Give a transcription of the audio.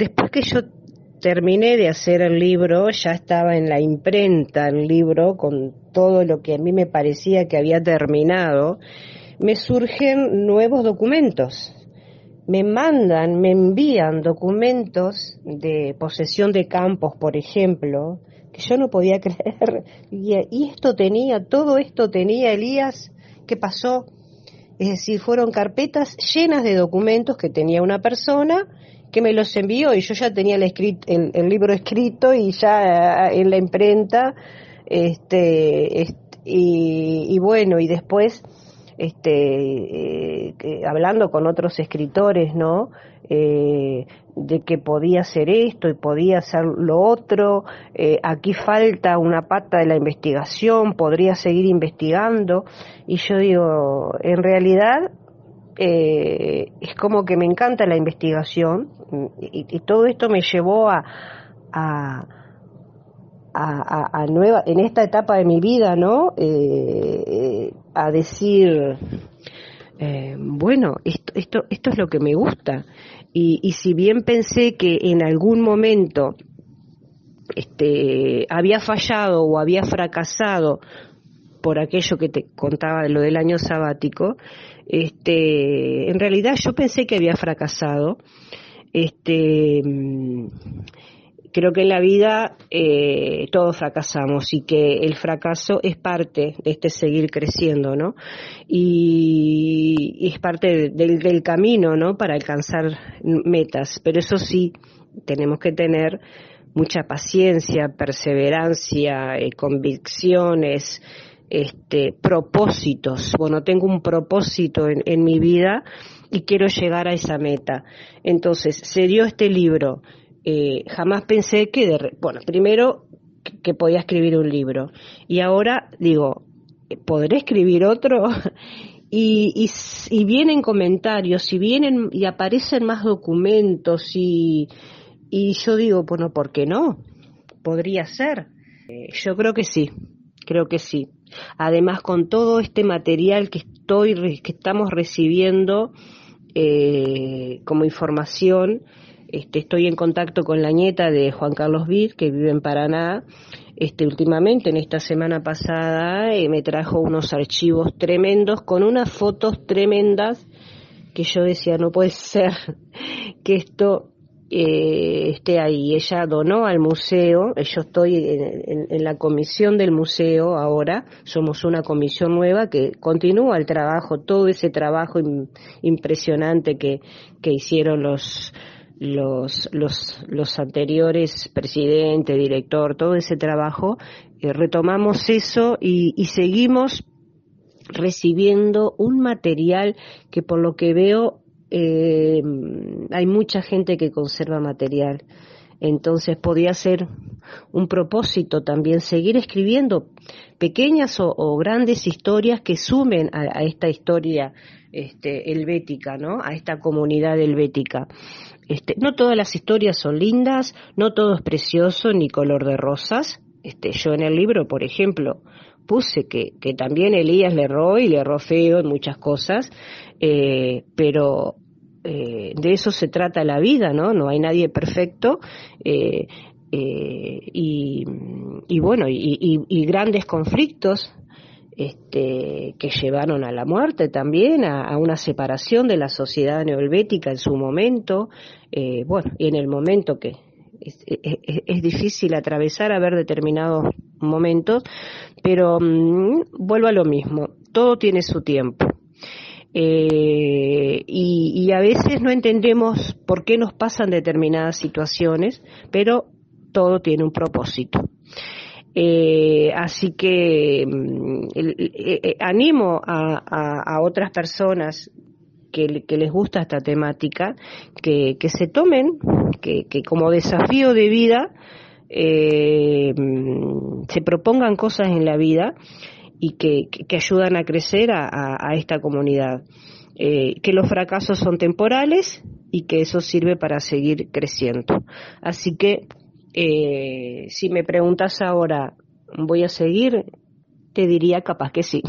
después que yo terminé de hacer el libro, ya estaba en la imprenta el libro con todo lo que a mí me parecía que había terminado, me surgen nuevos documentos. Me mandan, me envían documentos de posesión de campos, por ejemplo, que yo no podía creer. Y, esto tenía, todo esto tenía Elías, ¿qué pasó? Es decir, fueron carpetas llenas de documentos que tenía una persona que me los envió y yo ya tenía el, el, libro escrito y ya eh, en la imprenta, este, y, bueno, y después, este, eh, hablando con otros escritores, ¿no? Eh, de que podía ser esto y podía ser lo otro, aquí falta una pata de la investigación, podría seguir investigando, y yo digo, en realidad eh, es como que me encanta la investigación y, todo esto me llevó a, a, a, nueva, en esta etapa de mi vida, ¿no? Eh, a decir, eh, bueno, esto, esto, esto es lo que me gusta. Y, y si bien pensé que en algún momento este, había fallado o había fracasado por aquello que te contaba de lo del año sabático, este, en realidad yo pensé que había fracasado. Este, mm, creo que en la vida eh, todos fracasamos y que el fracaso es parte de este seguir creciendo, ¿no? Y, es parte del, camino, ¿no? Para alcanzar metas. Pero eso sí, tenemos que tener mucha paciencia, perseverancia, eh, convicciones, este, propósitos. Bueno, tengo un propósito en, mi vida y quiero llegar a esa meta. Entonces, se dio este libro. Eh, jamás pensé que, de, bueno, primero que, podía escribir un libro y ahora digo, ¿podré escribir otro? y, y, y, vienen comentarios y vienen y aparecen más documentos y, y yo digo, bueno, ¿por qué no? Podría ser. Eh, yo creo que sí, creo que sí. Además, con todo este material que estoy, que estamos recibiendo eh, como información, este, estoy en contacto con la nieta de Juan Carlos Vir, que vive en Paraná. Este, últimamente, en esta semana pasada, eh, me trajo unos archivos tremendos con unas fotos tremendas que yo decía, no puede ser que esto eh, esté ahí. Ella donó al museo, yo estoy en, la comisión del museo ahora, somos una comisión nueva que continúa el trabajo, todo ese trabajo impresionante que, que hicieron los, los, los, anteriores presidente, director, todo ese trabajo, eh, retomamos eso y, y seguimos recibiendo un material que por lo que veo eh, hay mucha gente que conserva material. Entonces podía ser un propósito también seguir escribiendo pequeñas o, grandes historias que sumen a, esta historia este, helvética, ¿no? A esta comunidad helvética. Este, no todas las historias son lindas, no todo es precioso ni color de rosas. Este, yo en el libro, por ejemplo, puse que, que también Elías le erró y le erró feo en muchas cosas, eh, pero eh, de eso se trata la vida, ¿no? No hay nadie perfecto. Eh, eh, y, bueno, y, grandes conflictos este, que llevaron a la muerte también, a, una separación de la sociedad neolbética en su momento, bueno, y en el momento que es, es, difícil atravesar a ver determinados momentos, pero mm, vuelvo a lo mismo, todo tiene su tiempo. Eh, y, a veces no entendemos por qué nos pasan determinadas situaciones, pero todo tiene un propósito. Eh, así que mm, eh, animo a, otras personas que, les gusta esta temática que, se tomen, que, como desafío de vida mm, se propongan cosas en la vida y que, que, ayudan a crecer a, a, esta comunidad. Eh, que los fracasos son temporales y que eso sirve para seguir creciendo. Así que, eh, si me preguntas ahora, ¿voy a seguir? Te diría capaz que sí.